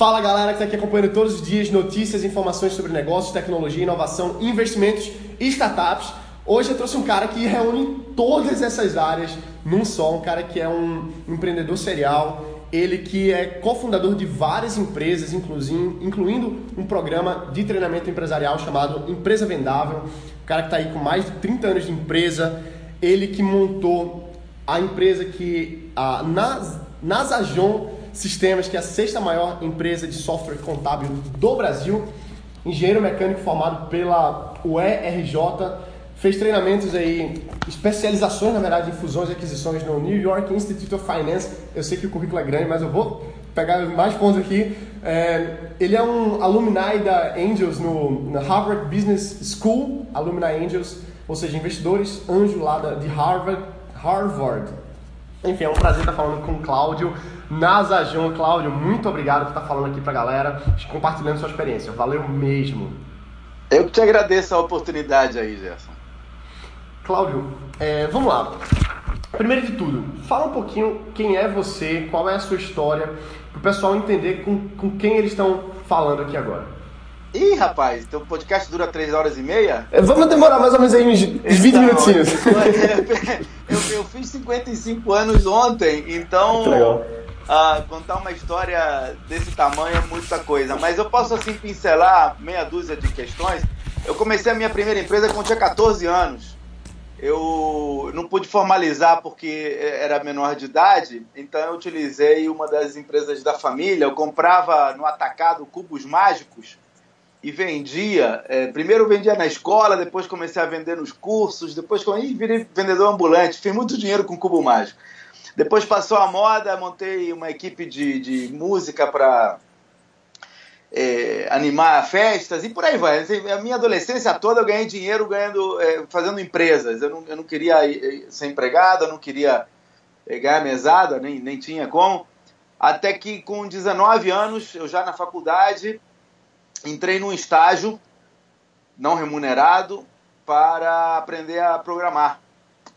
Fala galera que está aqui acompanhando todos os dias notícias, informações sobre negócios, tecnologia, inovação, investimentos e startups. Hoje eu trouxe um cara que reúne todas essas áreas num só, um cara que é um empreendedor serial, ele que é cofundador de várias empresas, incluindo um programa de treinamento empresarial chamado Empresa Vendável, um cara que está aí com mais de 30 anos de empresa, ele que montou a empresa que a Nasajon Sistemas, que é a sexta maior empresa de software contábil do Brasil, engenheiro mecânico formado pela UERJ, fez treinamentos aí, especializações na verdade em fusões e aquisições no New York Institute of Finance. Eu sei que o currículo é grande, mas eu vou pegar mais pontos aqui. É, ele é um alumni da Angels no, na Harvard Business School, alumni Angels, ou seja, investidores anjo lá da, de Harvard, Harvard. Enfim, é um prazer estar falando com o Cláudio. Nasajon, Cláudio, muito obrigado por estar falando aqui para a galera, compartilhando sua experiência. Valeu mesmo. Eu que te agradeço a oportunidade aí, Gerson. Cláudio, é, vamos lá. Primeiro de tudo, fala um pouquinho quem é você, qual é a sua história, para o pessoal entender com, com quem eles estão falando aqui agora. Ih, rapaz, teu podcast dura 3 horas e meia? É, vamos demorar mais ou menos aí uns 20 então, minutinhos. Eu, eu, fiz 55 anos ontem, então. Que legal uh, contar uma história desse tamanho é muita coisa. Mas eu posso, assim, pincelar meia dúzia de questões. Eu comecei a minha primeira empresa quando tinha 14 anos. Eu não pude formalizar porque era menor de idade, então eu utilizei uma das empresas da família. Eu comprava no atacado cubos mágicos e vendia. É, primeiro vendia na escola, depois comecei a vender nos cursos, depois virei vendedor ambulante. Fiz muito dinheiro com cubo mágico. Depois passou a moda, montei uma equipe de, de música para é, animar festas e por aí vai. Assim, a minha adolescência toda eu ganhei dinheiro ganhando, é, fazendo empresas. Eu não, eu não queria ser empregado, eu não queria é, ganhar mesada, nem, nem tinha como. Até que com 19 anos, eu já na faculdade, entrei num estágio não remunerado para aprender a programar.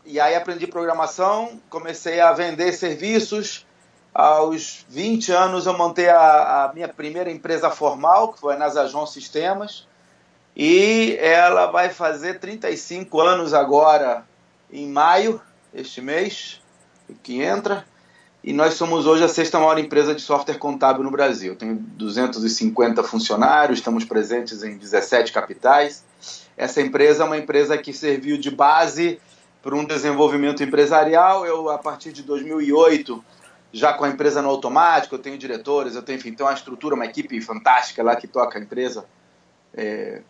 E aí aprendi programação, comecei a vender serviços. Aos 20 anos eu montei a, a minha primeira empresa formal, que foi a Nasajon Sistemas. E ela vai fazer 35 anos agora, em maio, este mês, que entra. E nós somos hoje a sexta maior empresa de software contábil no Brasil. Tem 250 funcionários, estamos presentes em 17 capitais. Essa empresa é uma empresa que serviu de base para um desenvolvimento empresarial. Eu, a partir de 2008, já com a empresa no automático, eu tenho diretores, eu tenho, enfim, tenho uma estrutura, uma equipe fantástica lá que toca a empresa. É,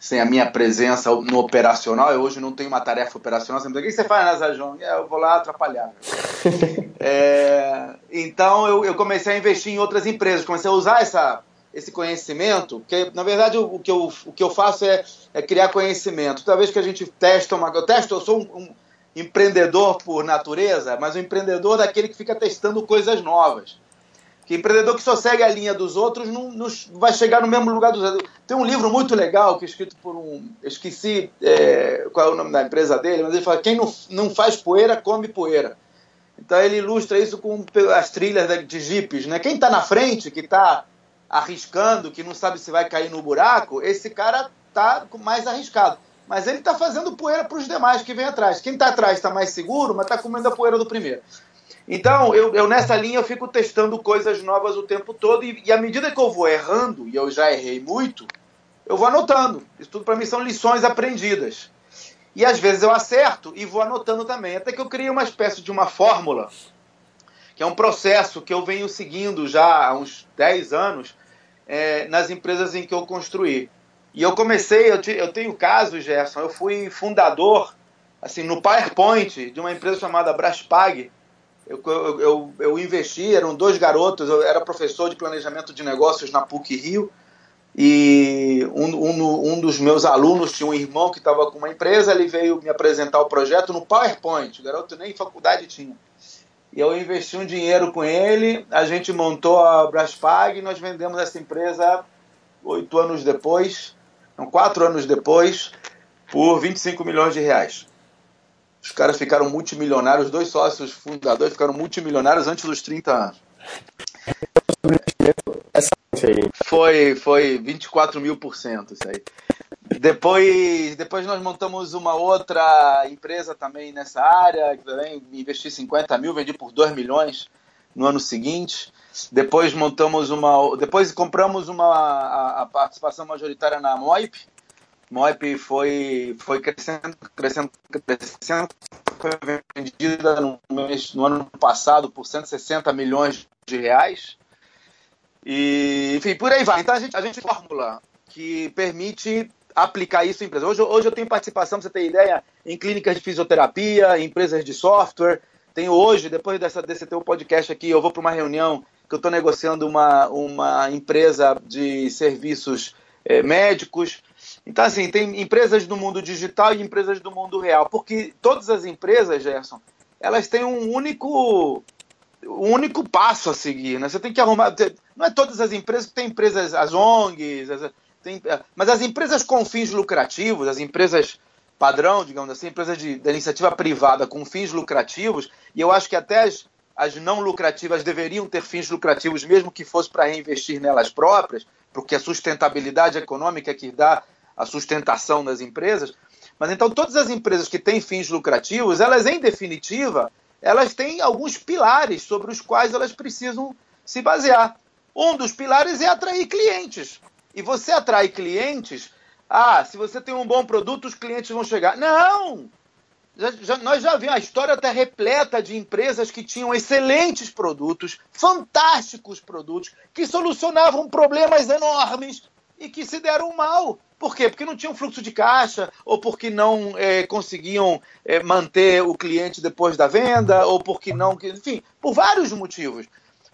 sem a minha presença no operacional, eu hoje não tenho uma tarefa operacional. Você me diz, o que você faz na Zajon? É, eu vou lá atrapalhar. é, então eu, eu, comecei a investir em outras empresas, comecei a usar essa, esse conhecimento, porque na verdade o, o, que, eu, o que eu faço é, é criar conhecimento. Toda vez que a gente testa uma. Eu testo, eu sou um, um empreendedor por natureza, mas um empreendedor daquele que fica testando coisas novas. Que empreendedor que só segue a linha dos outros não, não vai chegar no mesmo lugar dos outros. Tem um livro muito legal que é escrito por um. Esqueci é, qual é o nome da empresa dele, mas ele fala: quem não, não faz poeira, come poeira. Então ele ilustra isso com as trilhas de jipes. Né? Quem está na frente, que está arriscando, que não sabe se vai cair no buraco, esse cara está mais arriscado. Mas ele está fazendo poeira para os demais que vêm atrás. Quem está atrás está mais seguro, mas está comendo a poeira do primeiro. Então, eu, eu, nessa linha eu fico testando coisas novas o tempo todo e, e à medida que eu vou errando, e eu já errei muito, eu vou anotando. Isso tudo para mim são lições aprendidas. E às vezes eu acerto e vou anotando também. Até que eu criei uma espécie de uma fórmula, que é um processo que eu venho seguindo já há uns 10 anos é, nas empresas em que eu construí. E eu comecei, eu, te, eu tenho caso, Gerson, eu fui fundador, assim, no PowerPoint de uma empresa chamada Braspag, eu, eu, eu, eu, investi, eram dois garotos, eu era professor de planejamento de negócios na PUC Rio, e um, um, um dos meus alunos tinha um irmão que estava com uma empresa, ele veio me apresentar o projeto no PowerPoint, o garoto nem faculdade tinha. E eu investi um dinheiro com ele, a gente montou a Braspag e nós vendemos essa empresa oito anos depois, não, quatro anos depois, por 25 milhões de reais. Os caras ficaram multimilionários, os dois sócios fundadores ficaram multimilionários antes dos 30 anos. Essa foi, foi 24 mil por cento isso aí. Depois, depois nós montamos uma outra empresa também nessa área, também investi 50 mil, vendi por 2 milhões no ano seguinte. Depois montamos uma. Depois compramos uma a, a participação majoritária na Moip. Moip foi, foi crescendo, crescendo, crescendo. Foi vendida no, mês, no ano passado por 160 milhões de reais. E, enfim, por aí vai. Então a gente, a gente fórmula que permite aplicar isso em empresas. Hoje, hoje eu tenho participação, pra você ter ideia, em clínicas de fisioterapia, em empresas de software. Tenho hoje, depois dessa, desse teu podcast aqui, eu vou para uma reunião que eu estou negociando uma, uma empresa de serviços é, médicos. Então, assim, tem empresas do mundo digital e empresas do mundo real. Porque todas as empresas, Gerson, elas têm um único um único passo a seguir, né? Você tem que arrumar. Não é todas as empresas, tem empresas, as ONGs, as, tem, é, mas as empresas com fins lucrativos, as empresas padrão, digamos assim, empresas de, de iniciativa privada com fins lucrativos, e eu acho que até as, as não lucrativas deveriam ter fins lucrativos, mesmo que fosse para reinvestir nelas próprias, porque a sustentabilidade econômica é que dá a sustentação das empresas. Mas então todas as empresas que têm fins lucrativos, elas em definitiva, elas têm alguns pilares sobre os quais elas precisam se basear. Um dos pilares é atrair clientes. E você atrai clientes ah, se você tem um bom produto, os clientes vão chegar. Não! Já, já, nós já vimos, a história está repleta de empresas que tinham excelentes produtos, fantásticos produtos, que solucionavam problemas enormes e que se deram mal. Por quê? Porque não tinham fluxo de caixa, ou porque não é, conseguiam é, manter o cliente depois da venda, ou porque não. Enfim, por vários motivos.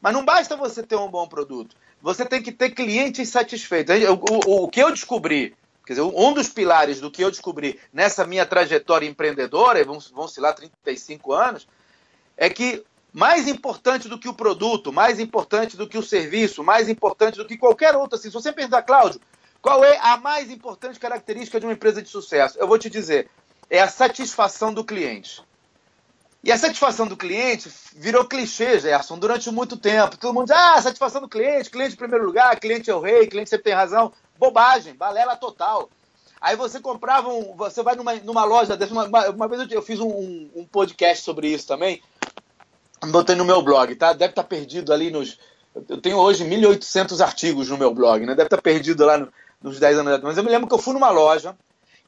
Mas não basta você ter um bom produto. Você tem que ter clientes satisfeitos. O, o, o que eu descobri Quer dizer, um dos pilares do que eu descobri nessa minha trajetória empreendedora, vão, vão se lá 35 anos, é que mais importante do que o produto, mais importante do que o serviço, mais importante do que qualquer outro, assim, se você perguntar, Cláudio, qual é a mais importante característica de uma empresa de sucesso? Eu vou te dizer, é a satisfação do cliente. E a satisfação do cliente virou clichê, Gerson, durante muito tempo. Todo mundo diz, ah, satisfação do cliente, cliente em primeiro lugar, cliente é o rei, cliente sempre tem razão. Bobagem, balela total. Aí você comprava um. Você vai numa, numa loja dessa. Uma, uma vez eu, eu fiz um, um, podcast sobre isso também. Botei no meu blog, tá? Deve estar tá perdido ali nos. Eu tenho hoje 1.800 artigos no meu blog, né? Deve estar tá perdido lá no, nos 10 anos. Mas eu me lembro que eu fui numa loja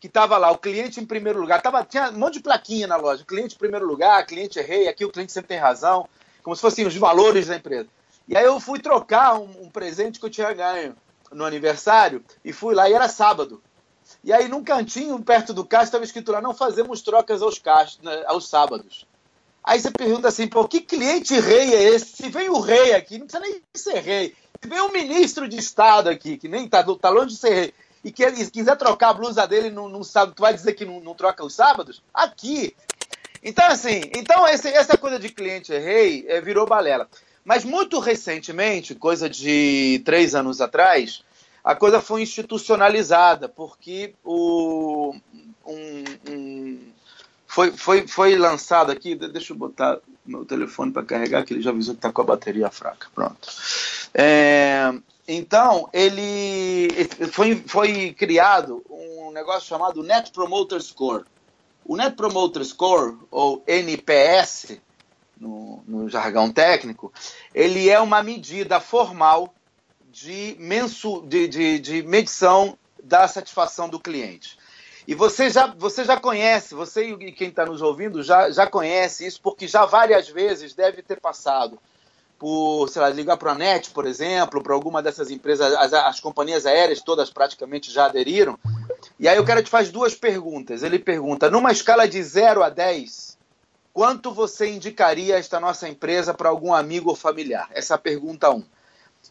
que tava lá, o cliente em primeiro lugar. Tava, tinha um monte de plaquinha na loja. Cliente em primeiro lugar, cliente é rei, aqui o cliente sempre tem razão. Como se fossem os valores da empresa. E aí eu fui trocar um, um presente que eu tinha ganho no aniversário e fui lá e era sábado. E aí, num cantinho perto do caixa, estava escrito lá: não fazemos trocas aos, caixas, né, aos sábados. Aí você pergunta assim: pô, que cliente rei é esse? Se vem o rei aqui, não precisa nem ser rei. Se vem um ministro de Estado aqui, que nem está tá longe de ser rei, e que ele quiser trocar a blusa dele não sabe, tu vai dizer que não, não troca os sábados? Aqui. Então, assim, então esse, essa coisa de cliente rei é, virou balela. Mas muito recentemente, coisa de três anos atrás, a coisa foi institucionalizada, porque o, um, um, foi, foi, foi lançado aqui. Deixa eu botar meu telefone para carregar, que ele já avisou que está com a bateria fraca. Pronto. É, então, ele foi, foi criado um negócio chamado Net Promoter Score. O Net Promoter Score, ou NPS, no, no jargão técnico, ele é uma medida formal de, mensu, de, de, de medição da satisfação do cliente. E você já, você já conhece, você e quem está nos ouvindo já, já conhece isso, porque já várias vezes deve ter passado por, sei lá, ligar para a NET, por exemplo, para alguma dessas empresas, as, as companhias aéreas todas praticamente já aderiram. E aí o cara te faz duas perguntas. Ele pergunta, numa escala de 0 a 10, Quanto você indicaria esta nossa empresa para algum amigo ou familiar? Essa é a pergunta 1. Um.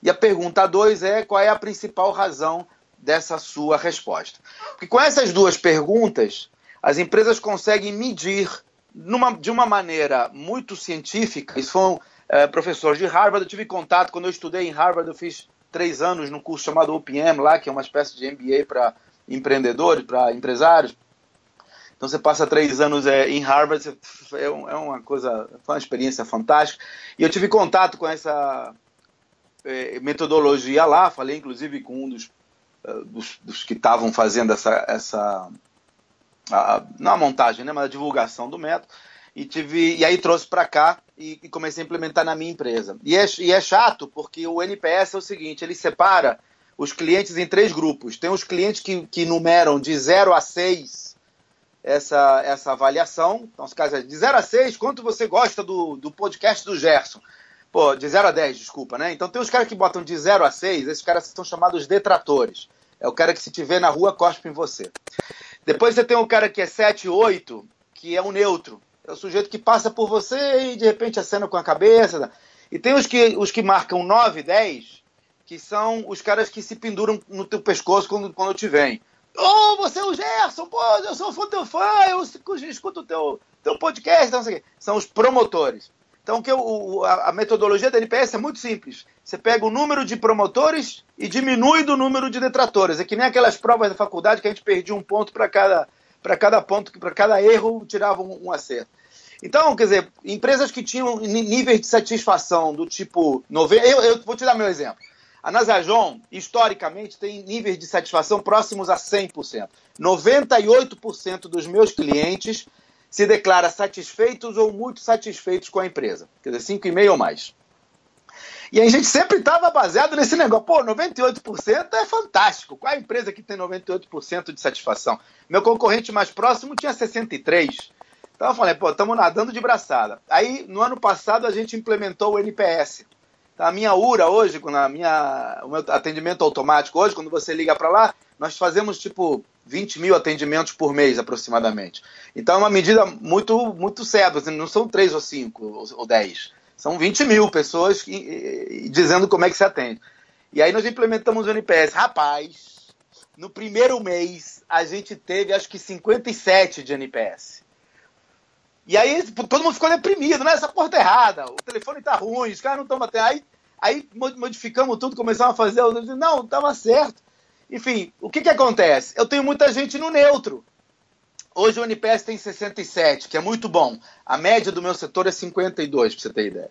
E a pergunta 2 é qual é a principal razão dessa sua resposta. Porque com essas duas perguntas, as empresas conseguem medir numa, de uma maneira muito científica. Isso foi um é, professor de Harvard. Eu tive contato quando eu estudei em Harvard. Eu fiz três anos no curso chamado OPM lá, que é uma espécie de MBA para empreendedores, para empresários. Então você passa três anos é, em Harvard, é, um, é, uma coisa, foi uma experiência fantástica. E eu tive contato com essa é, metodologia lá, falei inclusive com um dos, uh, dos, dos, que estavam fazendo essa, essa a, não a montagem, né, mas a divulgação do método, e, tive, e aí trouxe para cá e, e, comecei a implementar na minha empresa. E é, e é chato porque o NPS é o seguinte, ele separa os clientes em três grupos. Tem os clientes que, que numeram de 0 a 6 essa, essa avaliação. Então, se caso é de 0 a 6, quanto você gosta do, do podcast do Gerson? Pô, de 0 a 10, desculpa, né? Então tem os caras que botam de 0 a 6, esses caras são chamados detratores. É o cara que se vê na rua, cospe em você. Depois você tem o cara que é 7, 8, que é um neutro. É o sujeito que passa por você e de repente acena com a cabeça. E tem os que, os que marcam 9, 10, que são os caras que se penduram no teu pescoço quando, quando te vem. Ô, oh, você é o Gerson, pô, eu sou fã teu fã, eu escuto o teu, teu podcast, não sei o quê. São os promotores. Então, que o, a, a, metodologia da NPS é muito simples. Você pega o número de promotores e diminui do número de detratores. É que nem aquelas provas da faculdade que a gente perdia um ponto para cada, cada ponto, para cada erro, tirava um, acerto. Então, quer dizer, empresas que tinham níveis de satisfação do tipo. Nove... Eu, eu vou te dar meu exemplo. A Nasajon, historicamente, tem níveis de satisfação próximos a 100%. 98% dos meus clientes se declara satisfeitos ou muito satisfeitos com a empresa. Quer dizer, 5,5 ou mais. E a gente sempre estava baseado nesse negócio. Pô, 98% é fantástico. Qual é a empresa que tem 98% de satisfação? Meu concorrente mais próximo tinha 63%. Então eu falei, pô, estamos nadando de braçada. Aí, no ano passado, a gente implementou o NPS. Então, a minha URA hoje, quando a minha, o meu atendimento automático hoje, quando você liga para lá, nós fazemos tipo 20 mil atendimentos por mês aproximadamente. Então é uma medida muito, muito certa, assim, não são 3 ou 5 ou 10, são 20 mil pessoas dizendo como é que se atende. E aí nós implementamos o NPS. Rapaz, no primeiro mês a gente teve acho que 57 de NPS. E aí todo mundo ficou deprimido, né? Essa porta tá errada, o telefone tá ruim, os caras não estão batendo. Aí, aí modificamos tudo, começamos a fazer. Não, estava certo. Enfim, o que, que acontece? Eu tenho muita gente no neutro. Hoje o NPS tem 67, que é muito bom. A média do meu setor é 52, para você ter ideia.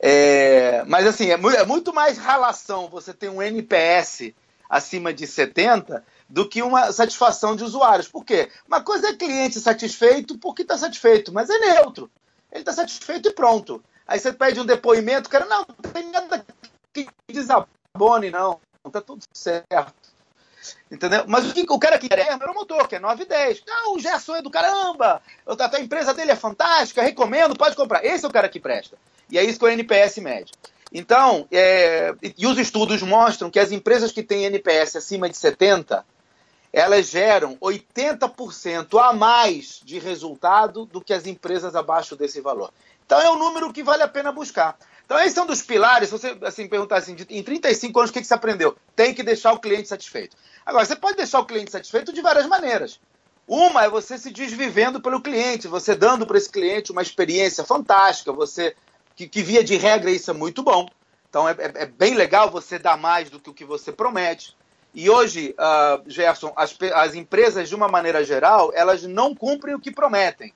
É, mas assim, é, é muito mais relação você ter um NPS acima de 70 do que uma satisfação de usuários. Por quê? Uma coisa é cliente satisfeito porque está satisfeito, mas é neutro. Ele está satisfeito e pronto. Aí você pede um depoimento, o cara, não, não tem nada que desabone, não. Está tudo certo. Entendeu? Mas o, que, o cara que quer é o promotor, que é 9 e 10. Não, o Gerson é do caramba. A empresa dele é fantástica, recomendo, pode comprar. Esse é o cara que presta. E é isso que o NPS mede. Então, é, e os estudos mostram que as empresas que têm NPS acima de 70, elas geram 80% a mais de resultado do que as empresas abaixo desse valor. Então é um número que vale a pena buscar. Então, esse é um dos pilares. Se você assim, perguntar assim, em 35 anos, o que, que você aprendeu? Tem que deixar o cliente satisfeito. Agora, você pode deixar o cliente satisfeito de várias maneiras. Uma é você se desvivendo pelo cliente, você dando para esse cliente uma experiência fantástica, você que, que, via de regra isso é muito bom. Então é, é, é, bem legal você dar mais do que o que você promete. E hoje, uh, Gerson, as, as empresas, de uma maneira geral, elas não cumprem o que prometem.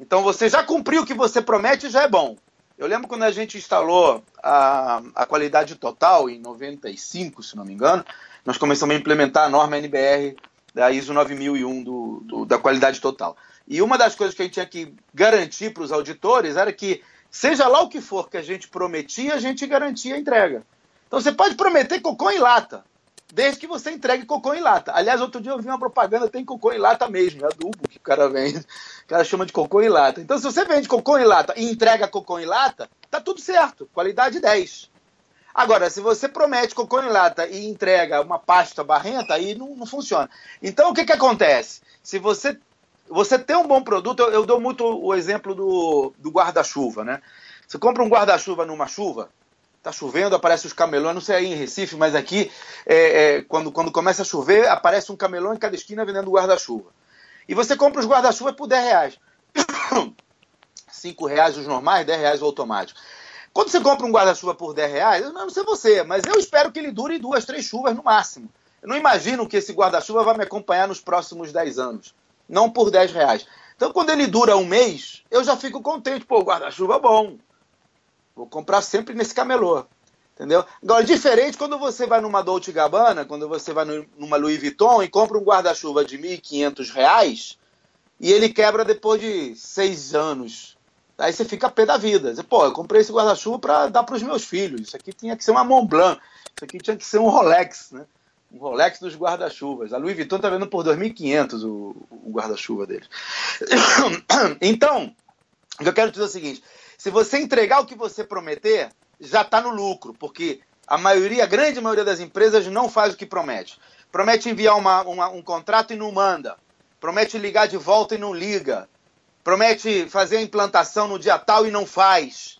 Então você já cumpriu o que você promete já é bom. Eu lembro quando a gente instalou a, a qualidade total, em 95, se não me engano, nós começamos a implementar a norma NBR da ISO 9001 do, do, da qualidade total. E uma das coisas que a gente tinha que garantir para os auditores era que, seja lá o que for que a gente prometia, a gente garantia a entrega. Então você pode prometer cocô em lata, desde que você entregue cocô em lata. Aliás, outro dia eu vi uma propaganda, tem cocô em lata mesmo, é adubo que o cara vende, o cara chama de cocô em lata. Então, se você vende cocô em lata e entrega cocô em lata, tá tudo certo, qualidade 10. Agora, se você promete cocô em lata e entrega uma pasta barrenta, aí não, não funciona. Então, o que, que acontece? Se você, você tem um bom produto, eu, eu dou muito o exemplo do, do guarda-chuva, né? Você compra um guarda-chuva numa chuva, tá chovendo, aparece os camelões, não sei aí em Recife, mas aqui, é, é, quando, quando começa a chover, aparece um camelão em cada esquina vendendo guarda-chuva. E você compra os guarda-chuva por 10 reais. 5 reais os normais, 10 reais o automático. Quando você compra um guarda-chuva por 10 reais, eu não sei você, mas eu espero que ele dure duas, três chuvas no máximo. Eu não imagino que esse guarda-chuva vai me acompanhar nos próximos 10 anos. Não por 10 reais. Então, quando ele dura um mês, eu já fico contente. Pô, guarda-chuva bom. Vou comprar sempre nesse camelô. Entendeu? Agora, diferente quando você vai numa Dolce Gabbana, quando você vai numa Louis Vuitton e compra um guarda-chuva de R$ 1.500 e ele quebra depois de seis anos. Aí você fica pé da vida. Você, Pô, eu comprei esse guarda-chuva para dar para os meus filhos. Isso aqui tinha que ser uma Mont Blanc. Isso aqui tinha que ser um Rolex, né? Um Rolex dos guarda-chuvas. A Louis Vuitton está vendo por 2.500 o, o guarda-chuva deles. Então, eu quero dizer é o seguinte: se você entregar o que você prometer, já está no lucro, porque a maioria, a grande maioria das empresas não faz o que promete. Promete enviar uma, uma, um contrato e não manda. Promete ligar de volta e não liga. Promete fazer a implantação no dia tal e não faz.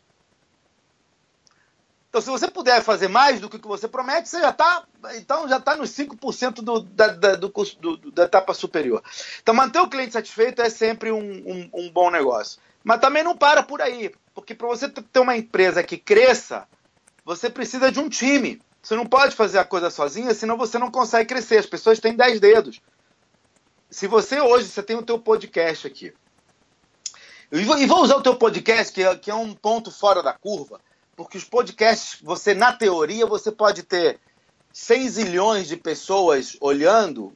Então, se você puder fazer mais do que você promete, você já está então já está nos 5% do, da, da, do, do, da etapa superior. Então, manter o cliente satisfeito é sempre um, um, um bom negócio. Mas também não para por aí. Porque para você ter uma empresa que cresça, você precisa de um time. Você não pode fazer a coisa sozinha, senão você não consegue crescer. As pessoas têm 10 dedos. Se você hoje você tem o teu podcast aqui, e vou usar o teu podcast, que é, que é um ponto fora da curva, porque os podcasts, você, na teoria, você pode ter 6 milhões de pessoas olhando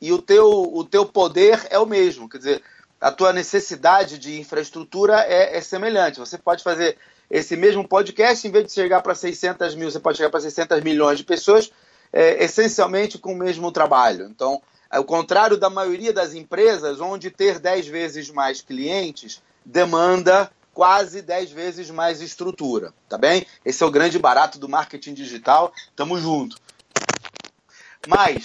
e o teu, o teu poder é o mesmo. Quer dizer, a tua necessidade de infraestrutura é, é, semelhante. Você pode fazer esse mesmo podcast, em vez de chegar para 600 mil, você pode chegar para 600 milhões de pessoas, é, essencialmente com o mesmo trabalho. Então, ao contrário da maioria das empresas, onde ter 10 vezes mais clientes demanda quase 10 vezes mais estrutura, tá bem? Esse é o grande barato do marketing digital, tamo junto. Mas,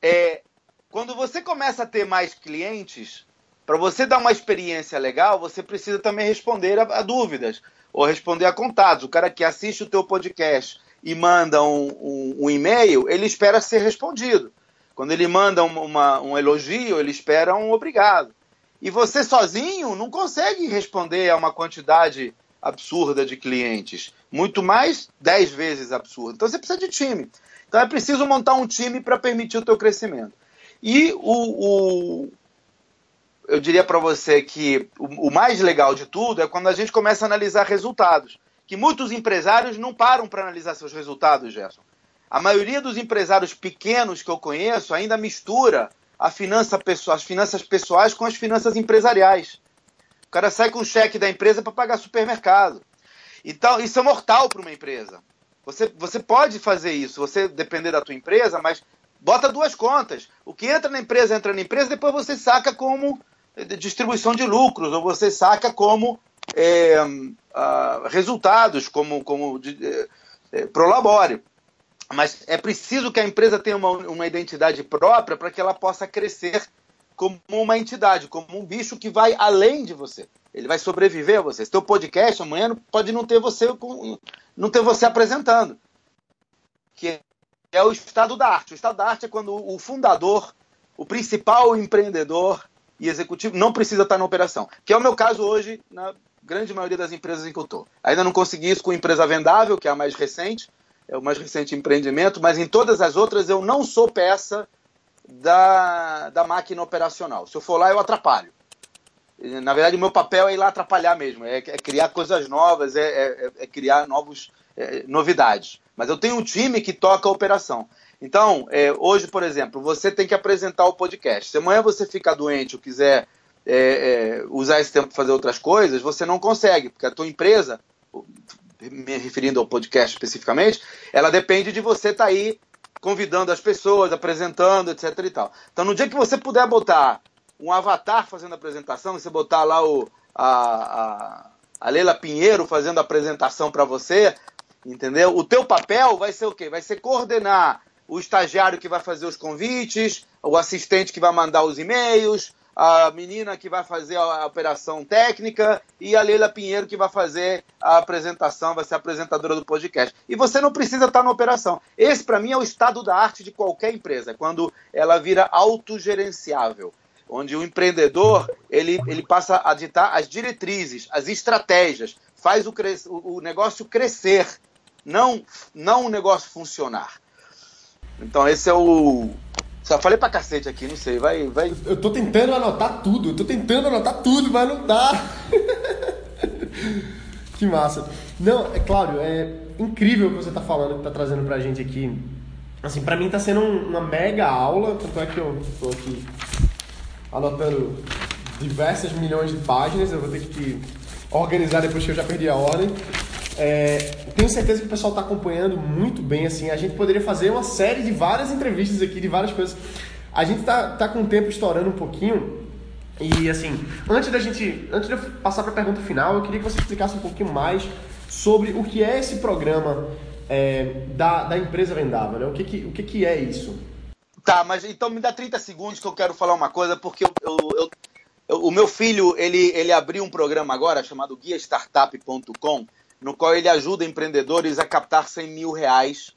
é, quando você começa a ter mais clientes, para você dar uma experiência legal, você precisa também responder a, a, dúvidas ou responder a contatos. O cara que assiste o teu podcast e manda um, um, um e-mail, ele espera ser respondido. Quando ele manda uma, um elogio, ele espera um obrigado. E você sozinho não consegue responder a uma quantidade absurda de clientes. Muito mais 10 vezes absurda. Então você precisa de time. Então é preciso montar um time para permitir o teu crescimento. E o, o eu diria para você que o, o, mais legal de tudo é quando a gente começa a analisar resultados. Que muitos empresários não param para analisar seus resultados, Gerson. A maioria dos empresários pequenos que eu conheço ainda mistura a finança as finanças pessoais com as finanças empresariais. O cara sai com o cheque da empresa para pagar supermercado. Então, isso é mortal para uma empresa. Você, você pode fazer isso, você depender da tua empresa, mas bota duas contas. O que entra na empresa, entra na empresa, depois você saca como distribuição de lucros, ou você saca como é, resultados, como, como de, é, é, prolabore. Mas é preciso que a empresa tenha uma, uma identidade própria para que ela possa crescer como uma entidade, como um bicho que vai além de você. Ele vai sobreviver a você. Seu podcast amanhã pode não ter você não ter você apresentando. Que é o estado da arte. O estado da arte é quando o fundador, o principal empreendedor, e executivo não precisa estar na operação. Que é o meu caso hoje na grande maioria das empresas em que eu estou. Ainda não consegui isso com empresa vendável, que é a mais recente, é o mais recente empreendimento, mas em todas as outras eu não sou peça da, da máquina operacional. Se eu for lá, eu atrapalho. Na verdade, o meu papel é ir lá atrapalhar mesmo, é, é criar coisas novas, é, é, é criar novos, é, novidades. Mas eu tenho um time que toca a operação. Então, é, hoje, por exemplo, você tem que apresentar o podcast. Se amanhã você ficar doente ou quiser é, é, usar esse tempo para fazer outras coisas, você não consegue, porque a tua empresa, me referindo ao podcast especificamente, ela depende de você estar tá aí convidando as pessoas, apresentando, etc e tal. Então, no dia que você puder botar um avatar fazendo a apresentação, você botar lá o, a, a, a Leila Pinheiro fazendo a apresentação para você, entendeu? O teu papel vai ser o quê? Vai ser coordenar o estagiário que vai fazer os convites, o assistente que vai mandar os e-mails, a menina que vai fazer a operação técnica e a Leila Pinheiro que vai fazer a apresentação, vai ser a apresentadora do podcast. E você não precisa estar na operação. Esse, para mim, é o estado da arte de qualquer empresa, quando ela vira autogerenciável, onde o empreendedor ele, ele passa a ditar as diretrizes, as estratégias, faz o, o negócio crescer, não, não o negócio funcionar. Então esse é o. Só falei pra cacete aqui, não sei, vai. vai... Eu tô tentando anotar tudo, eu tô tentando anotar tudo, mas não dá. que massa. Não, é claro, é incrível o que você está falando, que está trazendo para a gente aqui. Assim, para mim está sendo uma mega aula, tanto é que eu estou aqui anotando diversas milhões de páginas, eu vou ter que organizar depois que eu já perdi a ordem. É, tenho certeza que o pessoal está acompanhando muito bem, assim, a gente poderia fazer uma série de várias entrevistas aqui, de várias coisas. A gente tá, tá com o tempo estourando um pouquinho, e assim, antes da gente, antes de eu passar para a pergunta final, eu queria que você explicasse um pouquinho mais sobre o que é esse programa é, da, da empresa vendável, né? O que, que, o que, que é isso? Tá, mas então me dá 30 segundos que eu quero falar uma coisa, porque eu, eu, eu, o meu filho, ele, ele abriu um programa agora chamado guiastartup.com, no qual ele ajuda empreendedores a captar 100 mil reais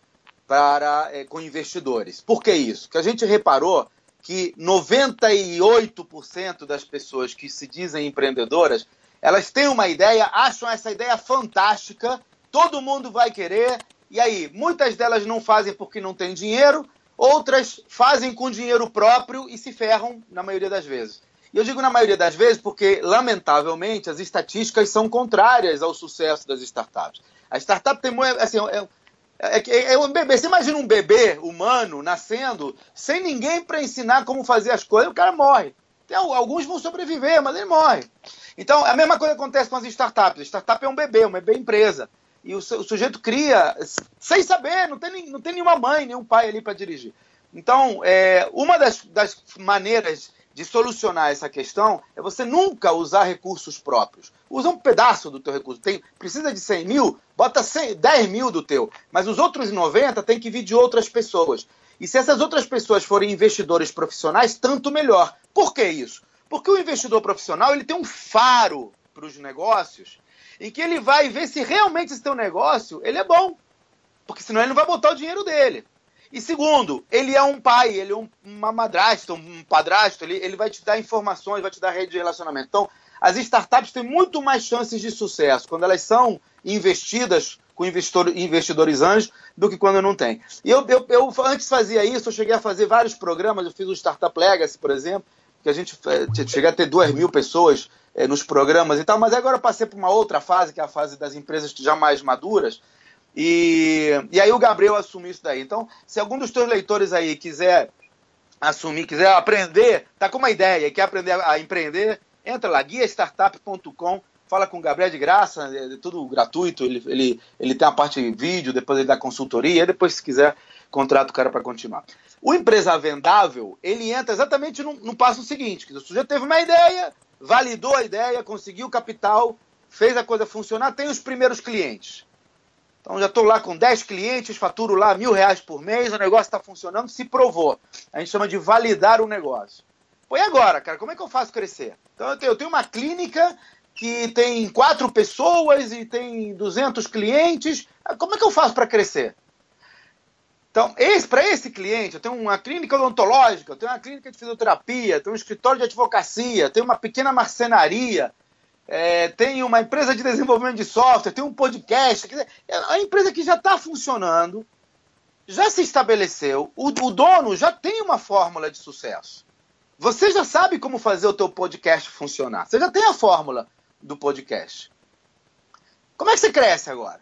para, é, com investidores. Por que isso? Que a gente reparou que 98% das pessoas que se dizem empreendedoras, elas têm uma ideia, acham essa ideia fantástica, todo mundo vai querer, e aí, muitas delas não fazem porque não têm dinheiro, outras fazem com dinheiro próprio e se ferram na maioria das vezes. E eu digo na maioria das vezes porque, lamentavelmente, as estatísticas são contrárias ao sucesso das startups. A startup tem assim, é, é, é, é um bebê. Você imagina um bebê humano nascendo sem ninguém para ensinar como fazer as coisas, o cara morre. Tem, alguns vão sobreviver, mas ele morre. Então, a mesma coisa acontece com as startups. A startup é um bebê, uma bebê empresa. E o, o sujeito cria sem saber, não tem, não tem nenhuma mãe, nenhum pai ali para dirigir. Então, é, uma das, das maneiras de solucionar essa questão é você nunca usar recursos próprios. Usa um pedaço do teu recurso. Tem, precisa de 100 mil, bota 100, 10 mil do teu. Mas os outros 90 tem que vir de outras pessoas. E se essas outras pessoas forem investidores profissionais, tanto melhor. Por que isso? Porque o investidor profissional ele tem um faro para os negócios em que ele vai ver se realmente esse teu negócio ele é bom. Porque senão ele não vai botar o dinheiro dele. E segundo, ele é um pai, ele é um, uma madrasta, um padrasto, ele, ele vai te dar informações, vai te dar rede de relacionamento. Então, as startups têm muito mais chances de sucesso quando elas são investidas com investidor, investidores anjos do que quando não tem. E eu, eu, eu, antes fazia isso, eu cheguei a fazer vários programas, eu fiz o Startup Legacy, por exemplo, que a gente é, cheguei a ter duas mil pessoas é, nos programas e tal, mas agora passei para uma outra fase, que é a fase das empresas já mais maduras, e, e aí o Gabriel assumiu isso daí. Então, se algum dos teus leitores aí quiser assumir, quiser aprender, tá com uma ideia, quer aprender a empreender, entra lá, guiastartup.com, fala com o Gabriel de graça, é tudo gratuito, ele, ele, ele tem a parte de vídeo, depois ele dá consultoria, depois, se quiser, contrata o cara para continuar. O empresa vendável, ele entra exatamente no, no passo seguinte, que o sujeito teve uma ideia, validou a ideia, conseguiu capital, fez a coisa funcionar, tem os primeiros clientes. Então já estou lá com 10 clientes, faturo lá mil reais por mês, o negócio está funcionando, se provou. A gente chama de validar o negócio. Pô, e agora, cara, como é que eu faço crescer? Então eu tenho, eu tenho uma clínica que tem quatro pessoas e tem 200 clientes. Como é que eu faço para crescer? Então, para esse cliente, eu tenho uma clínica odontológica, eu tenho uma clínica de fisioterapia, tenho um escritório de advocacia, tenho uma pequena marcenaria, é, tem uma empresa de desenvolvimento de software, tem um podcast. Dizer, é a empresa que já está funcionando, já se estabeleceu, o, o, dono já tem uma fórmula de sucesso. Você já sabe como fazer o teu podcast funcionar. Você já tem a fórmula do podcast. Como é que você cresce agora?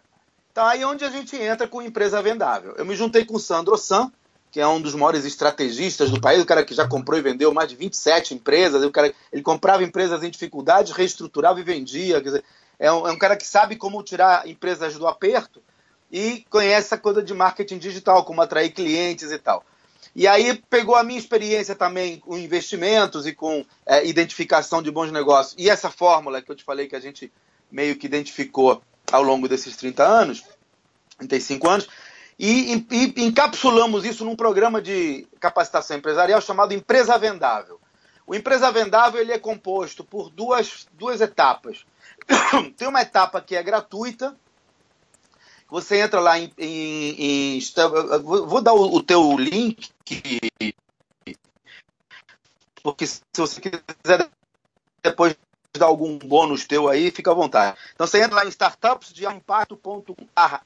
Então aí onde a gente entra com empresa vendável. Eu me juntei com o Sandro San, que é um dos maiores estrategistas do país, o cara que já comprou e vendeu mais de 27 empresas, o cara, ele comprava empresas em dificuldade, reestruturava e vendia. Dizer, é, um, é um cara que sabe como tirar empresas do aperto e conhece a coisa de marketing digital, como atrair clientes e tal. E aí pegou a minha experiência também com investimentos e com é, identificação de bons negócios e essa fórmula que eu te falei que a gente meio que identificou ao longo desses 30 anos, 35 anos, e, e, encapsulamos isso num programa de capacitação empresarial chamado Empresa Vendável. O Empresa Vendável ele é composto por duas, duas etapas. Tem uma etapa que é gratuita, você entra lá em. em, em vou dar o, o teu link, porque se você quiser depois dar algum bônus teu aí, fica à vontade. Então você entra lá em startupsdeimpacto.com,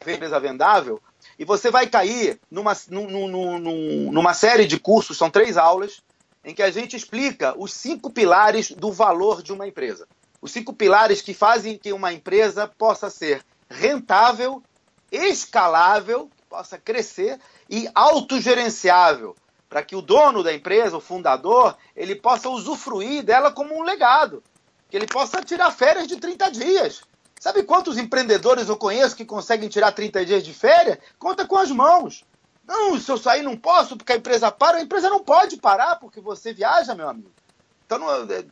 empresa vendável, e você vai cair numa, numa, série de cursos, são três aulas, em que a gente explica os cinco pilares do valor de uma empresa. Os cinco pilares que fazem que uma empresa possa ser rentável, escalável, possa crescer e autogerenciável, para que o dono da empresa, o fundador, ele possa usufruir dela como um legado, que ele possa tirar férias de 30 dias. Sabe quantos empreendedores eu conheço que conseguem tirar 30 dias de férias? Conta com as mãos. Não, se eu sair não posso porque a empresa para. A empresa não pode parar porque você viaja, meu amigo. Então,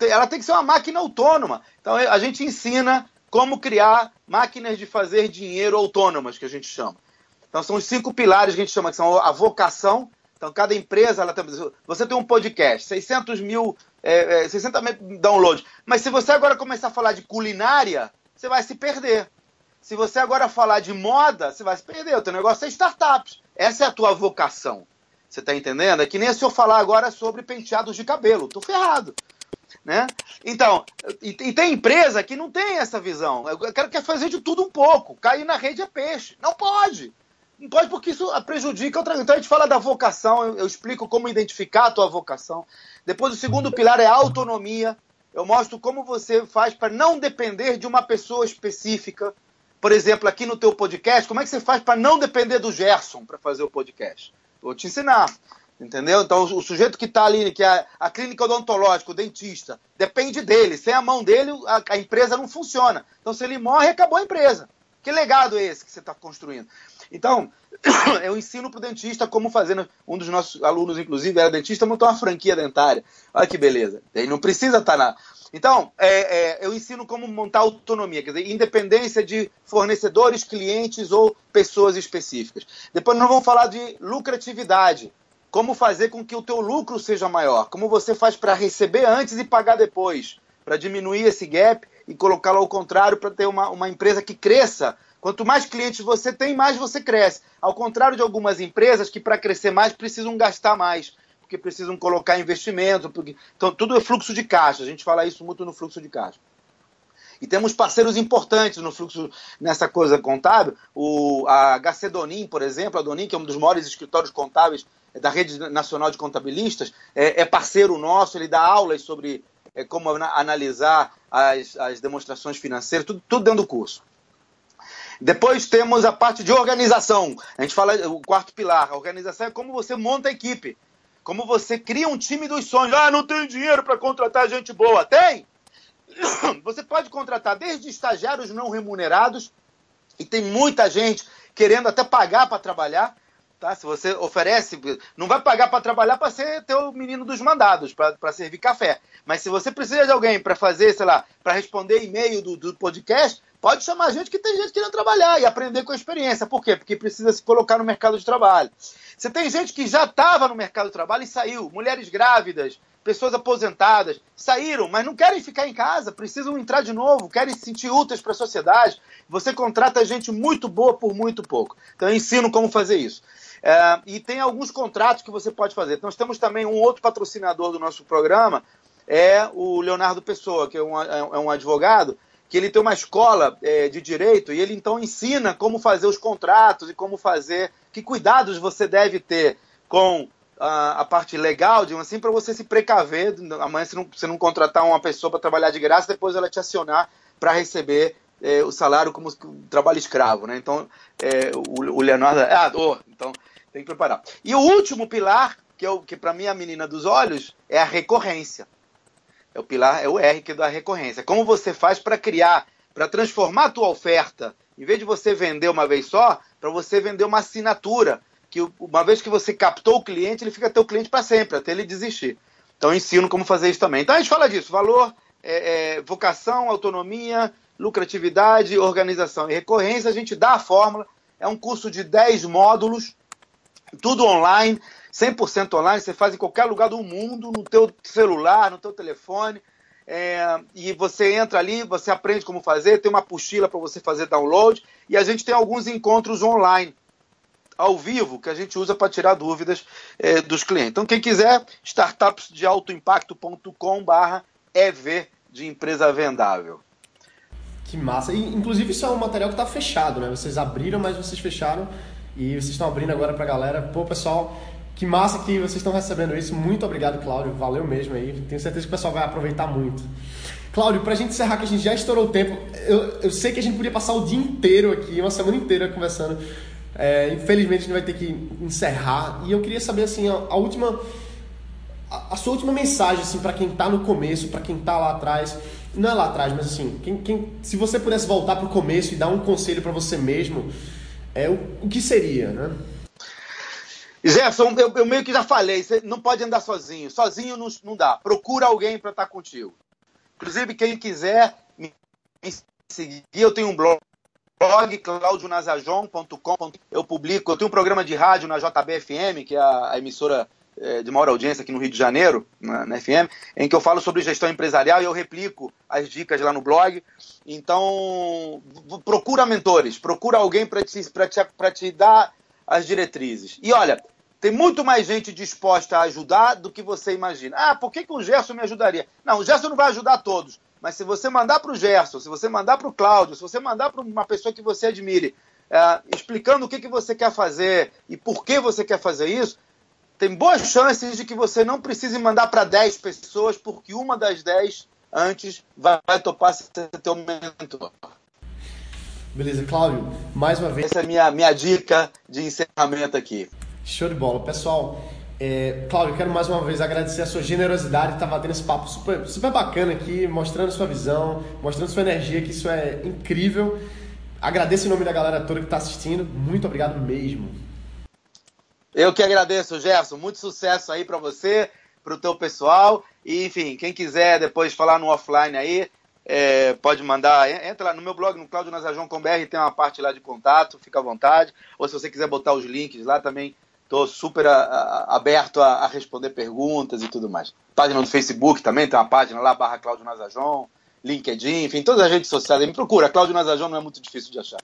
ela tem que ser uma máquina autônoma. Então, a gente ensina como criar máquinas de fazer dinheiro autônomas, que a gente chama. Então, são os cinco pilares que a gente chama, que são a vocação. Então, cada empresa, ela tem, você tem um podcast, 600 mil, é, 60 é, mil downloads. Mas se você agora começar a falar de culinária, você vai se perder. Se você agora falar de moda, você vai se perder. O teu negócio é startups. Essa é a tua vocação. Você está entendendo? É que nem se eu falar agora sobre penteados de cabelo. Tô ferrado. Né? Então, e, e, tem empresa que não tem essa visão. Eu quero quer fazer de tudo um pouco. Cair na rede é peixe. Não pode. Não pode porque isso prejudica outra. Então a gente fala da vocação, eu, eu explico como identificar a tua vocação. Depois o segundo pilar é autonomia. Eu mostro como você faz para não depender de uma pessoa específica. Por exemplo, aqui no teu podcast, como é que você faz para não depender do Gerson para fazer o podcast? Vou te ensinar. Entendeu? Então, o sujeito que está ali, que é a clínica odontológica, o dentista, depende dele. Sem a mão dele, a, a, empresa não funciona. Então, se ele morre, acabou a empresa. Que legado é esse que você está construindo? Então, eu ensino para o dentista como fazer. Um dos nossos alunos, inclusive, era dentista, montou uma franquia dentária. Olha que beleza. Ele não precisa estar tá na. Então, é, é, eu ensino como montar autonomia, quer dizer, independência de fornecedores, clientes ou pessoas específicas. Depois nós vamos falar de lucratividade. Como fazer com que o teu lucro seja maior? Como você faz para receber antes e pagar depois? Para diminuir esse gap e colocá-lo ao contrário para ter uma, uma empresa que cresça Quanto mais clientes você tem, mais você cresce. Ao contrário de algumas empresas que, para crescer mais, precisam gastar mais, porque precisam colocar investimento. Porque... Então, tudo é fluxo de caixa. A gente fala isso muito no fluxo de caixa. E temos parceiros importantes no fluxo nessa coisa contábil. O, a HC Donin, por exemplo, a Donin, que é um dos maiores escritórios contábeis da Rede Nacional de Contabilistas, é, é parceiro nosso, ele dá aulas sobre é, como analisar as, as demonstrações financeiras, tudo, tudo dentro do curso. Depois temos a parte de organização. A gente fala o quarto pilar. A organização é como você monta a equipe. Como você cria um time dos sonhos. Ah, não tenho dinheiro para contratar gente boa. Tem! Você pode contratar desde estagiários não remunerados, e tem muita gente querendo até pagar para trabalhar. Tá? Se você oferece, não vai pagar para trabalhar para ser teu menino dos mandados, para servir café. Mas se você precisa de alguém para fazer, sei lá, para responder e-mail do, do podcast, Pode chamar gente que tem gente querendo trabalhar e aprender com a experiência. Por quê? Porque precisa se colocar no mercado de trabalho. Você tem gente que já estava no mercado de trabalho e saiu. Mulheres grávidas, pessoas aposentadas, saíram, mas não querem ficar em casa, precisam entrar de novo, querem se sentir úteis para a sociedade. Você contrata gente muito boa por muito pouco. Então eu ensino como fazer isso. É, e tem alguns contratos que você pode fazer. Nós temos também um outro patrocinador do nosso programa, é o Leonardo Pessoa, que é um, é um advogado que ele tem uma escola é, de direito e ele então ensina como fazer os contratos e como fazer, que cuidados você deve ter com a, a parte legal, de assim, para você se precaver. Amanhã, se não, você não contratar uma pessoa para trabalhar de graça, depois ela te acionar para receber é, o salário como trabalho escravo, né? Então, é, o, o, Leonardo, ah, oh, então tem que preparar. E o último pilar, que, é que para mim é a menina dos olhos, é a recorrência. É o pilar, é o R que é da recorrência. Como você faz para criar, para transformar a tua oferta, em vez de você vender uma vez só, para você vender uma assinatura, que uma vez que você captou o cliente, ele fica teu cliente para sempre, até ele desistir. Então eu ensino como fazer isso também. Então a gente fala disso, valor, é, é, vocação, autonomia, lucratividade, organização e recorrência. A gente dá a fórmula. É um curso de 10 módulos, tudo online. 100% online, você faz em qualquer lugar do mundo, no teu celular, no teu telefone. É, e você entra ali, você aprende como fazer, tem uma apostila para você fazer download, e a gente tem alguns encontros online, ao vivo, que a gente usa para tirar dúvidas é, dos clientes. Então, quem quiser, startupsdealtoimpacto.com barra EV de empresa vendável. Que massa. E, inclusive, isso é um material que está fechado, né? Vocês abriram, mas vocês fecharam e vocês estão abrindo agora para a galera. Pô, pessoal, que massa que vocês estão recebendo isso. Muito obrigado, Cláudio. Valeu mesmo aí. Tenho certeza que o pessoal vai aproveitar muito. Cláudio, pra gente encerrar, que a gente já estourou o tempo, eu, eu sei que a gente podia passar o dia inteiro aqui, uma semana inteira conversando. É, infelizmente a gente vai ter que encerrar. E eu queria saber assim, a, a última. A, a, sua última mensagem assim, para quem tá no começo, para quem tá lá atrás. Não é lá atrás, mas assim, quem, quem, se você pudesse voltar pro começo e dar um conselho para você mesmo, é, o, o que seria, né? Jefferson, eu, eu, meio que já falei, você não pode andar sozinho. Sozinho não, não dá. Procura alguém para estar contigo. Inclusive, quem quiser me seguir, eu tenho um blog, blog claudionazajon.com. Eu publico, eu tenho um programa de rádio na JBFM, que é a, a emissora é, de maior audiência aqui no Rio de Janeiro, na, na, FM, em que eu falo sobre gestão empresarial e eu replico as dicas lá no blog. Então, procura mentores, procura alguém para te, te, te dar as diretrizes. E olha, tem muito mais gente disposta a ajudar do que você imagina. Ah, por que, que o Gerson me ajudaria? Não, o Gerson não vai ajudar todos. Mas se você mandar para o Gerson, se você mandar para o Cláudio, se você mandar para uma pessoa que você admire, é, explicando o que, que você quer fazer e por que você quer fazer isso, tem boas chances de que você não precise mandar para 10 pessoas, porque uma das 10 antes vai, vai topar ser teu mentor. Beleza, Cláudio, mais uma vez. Essa é a minha, minha dica de encerramento aqui. Show de bola. Pessoal, é, Cláudio, quero mais uma vez agradecer a sua generosidade, estar batendo esse papo super, super bacana aqui, mostrando sua visão, mostrando sua energia, que isso é incrível. Agradeço em nome da galera toda que está assistindo. Muito obrigado mesmo. Eu que agradeço, Gerson. Muito sucesso aí para você, para o teu pessoal. E, enfim, quem quiser depois falar no offline aí, é, pode mandar, entra lá no meu blog, no claudionazajon.com.br, tem uma parte lá de contato, fica à vontade. Ou se você quiser botar os links lá também, estou super a, a, aberto a, a, responder perguntas e tudo mais. Página do Facebook também, tem uma página lá, barra Claudio Nazajon, LinkedIn, enfim, todas as redes sociais. Me procura, Claudio Nazajon não é muito difícil de achar.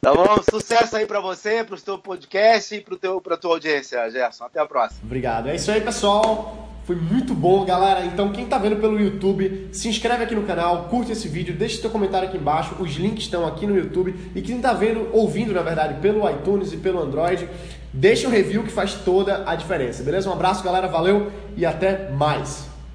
Tá bom? Sucesso aí para você, para o seu podcast e para a tua audiência, Gerson. Até a próxima. Obrigado. É isso aí, pessoal. Foi muito bom, galera. Então, quem está vendo pelo YouTube, se inscreve aqui no canal, curte esse vídeo, deixa seu comentário aqui embaixo. Os links estão aqui no YouTube. E quem está vendo, ouvindo, na verdade, pelo iTunes e pelo Android, deixa um review que faz toda a diferença. Beleza? Um abraço, galera. Valeu e até mais.